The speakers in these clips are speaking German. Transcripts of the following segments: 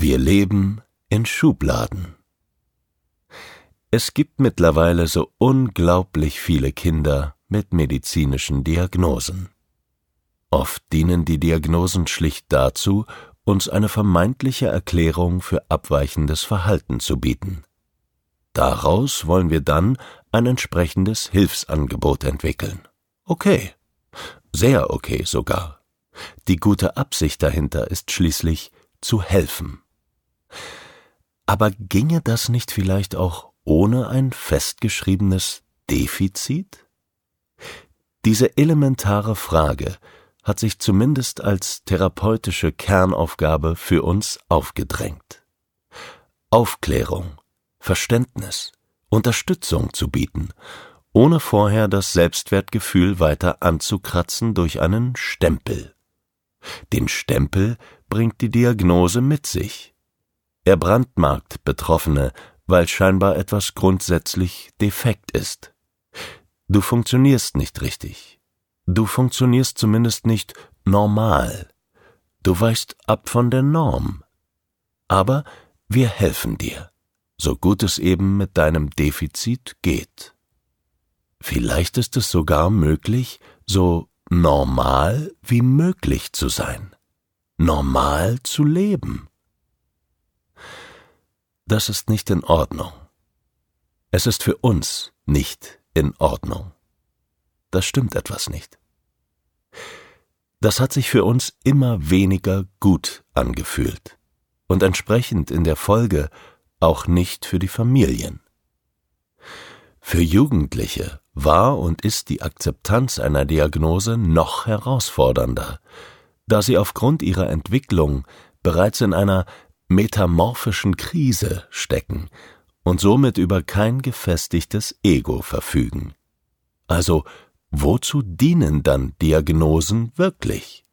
Wir leben in Schubladen. Es gibt mittlerweile so unglaublich viele Kinder mit medizinischen Diagnosen. Oft dienen die Diagnosen schlicht dazu, uns eine vermeintliche Erklärung für abweichendes Verhalten zu bieten. Daraus wollen wir dann ein entsprechendes Hilfsangebot entwickeln. Okay, sehr okay sogar. Die gute Absicht dahinter ist schließlich zu helfen. Aber ginge das nicht vielleicht auch ohne ein festgeschriebenes Defizit? Diese elementare Frage hat sich zumindest als therapeutische Kernaufgabe für uns aufgedrängt. Aufklärung, Verständnis, Unterstützung zu bieten, ohne vorher das Selbstwertgefühl weiter anzukratzen durch einen Stempel. Den Stempel bringt die Diagnose mit sich. Er brandmarkt Betroffene, weil scheinbar etwas grundsätzlich defekt ist. Du funktionierst nicht richtig. Du funktionierst zumindest nicht normal. Du weichst ab von der Norm. Aber wir helfen dir, so gut es eben mit deinem Defizit geht. Vielleicht ist es sogar möglich, so normal wie möglich zu sein, normal zu leben. Das ist nicht in Ordnung. Es ist für uns nicht in Ordnung. Das stimmt etwas nicht. Das hat sich für uns immer weniger gut angefühlt und entsprechend in der Folge auch nicht für die Familien. Für Jugendliche war und ist die Akzeptanz einer Diagnose noch herausfordernder, da sie aufgrund ihrer Entwicklung bereits in einer metamorphischen Krise stecken und somit über kein gefestigtes Ego verfügen. Also wozu dienen dann Diagnosen wirklich?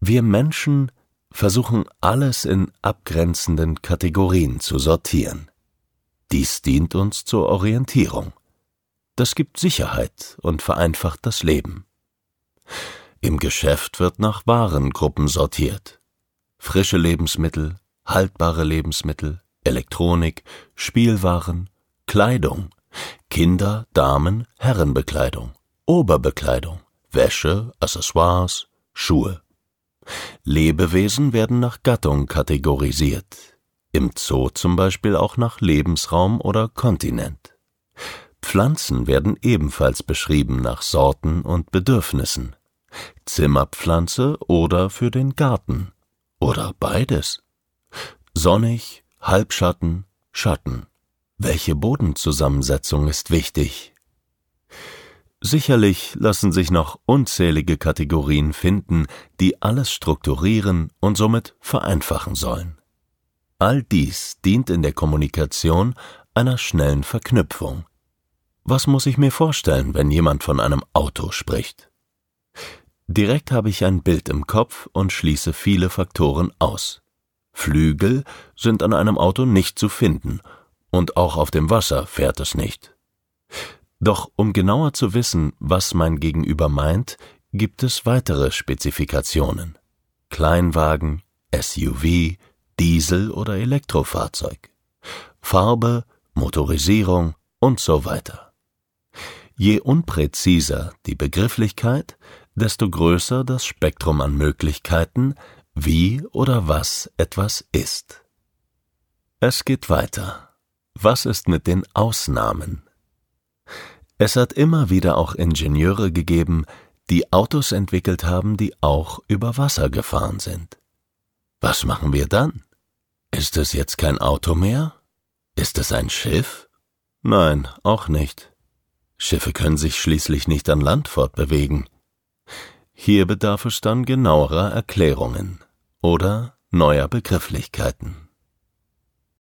Wir Menschen versuchen alles in abgrenzenden Kategorien zu sortieren. Dies dient uns zur Orientierung. Das gibt Sicherheit und vereinfacht das Leben. Im Geschäft wird nach Warengruppen sortiert. Frische Lebensmittel, haltbare Lebensmittel, Elektronik, Spielwaren, Kleidung, Kinder, Damen, Herrenbekleidung, Oberbekleidung, Wäsche, Accessoires, Schuhe. Lebewesen werden nach Gattung kategorisiert, im Zoo zum Beispiel auch nach Lebensraum oder Kontinent. Pflanzen werden ebenfalls beschrieben nach Sorten und Bedürfnissen. Zimmerpflanze oder für den Garten. Oder beides. Sonnig, Halbschatten, Schatten. Welche Bodenzusammensetzung ist wichtig? Sicherlich lassen sich noch unzählige Kategorien finden, die alles strukturieren und somit vereinfachen sollen. All dies dient in der Kommunikation einer schnellen Verknüpfung. Was muss ich mir vorstellen, wenn jemand von einem Auto spricht? Direkt habe ich ein Bild im Kopf und schließe viele Faktoren aus. Flügel sind an einem Auto nicht zu finden, und auch auf dem Wasser fährt es nicht. Doch um genauer zu wissen, was mein Gegenüber meint, gibt es weitere Spezifikationen. Kleinwagen, SUV, Diesel oder Elektrofahrzeug. Farbe, Motorisierung und so weiter. Je unpräziser die Begrifflichkeit, desto größer das Spektrum an Möglichkeiten, wie oder was etwas ist. Es geht weiter. Was ist mit den Ausnahmen? Es hat immer wieder auch Ingenieure gegeben, die Autos entwickelt haben, die auch über Wasser gefahren sind. Was machen wir dann? Ist es jetzt kein Auto mehr? Ist es ein Schiff? Nein, auch nicht. Schiffe können sich schließlich nicht an Land fortbewegen. Hier bedarf es dann genauerer Erklärungen oder neuer Begrifflichkeiten.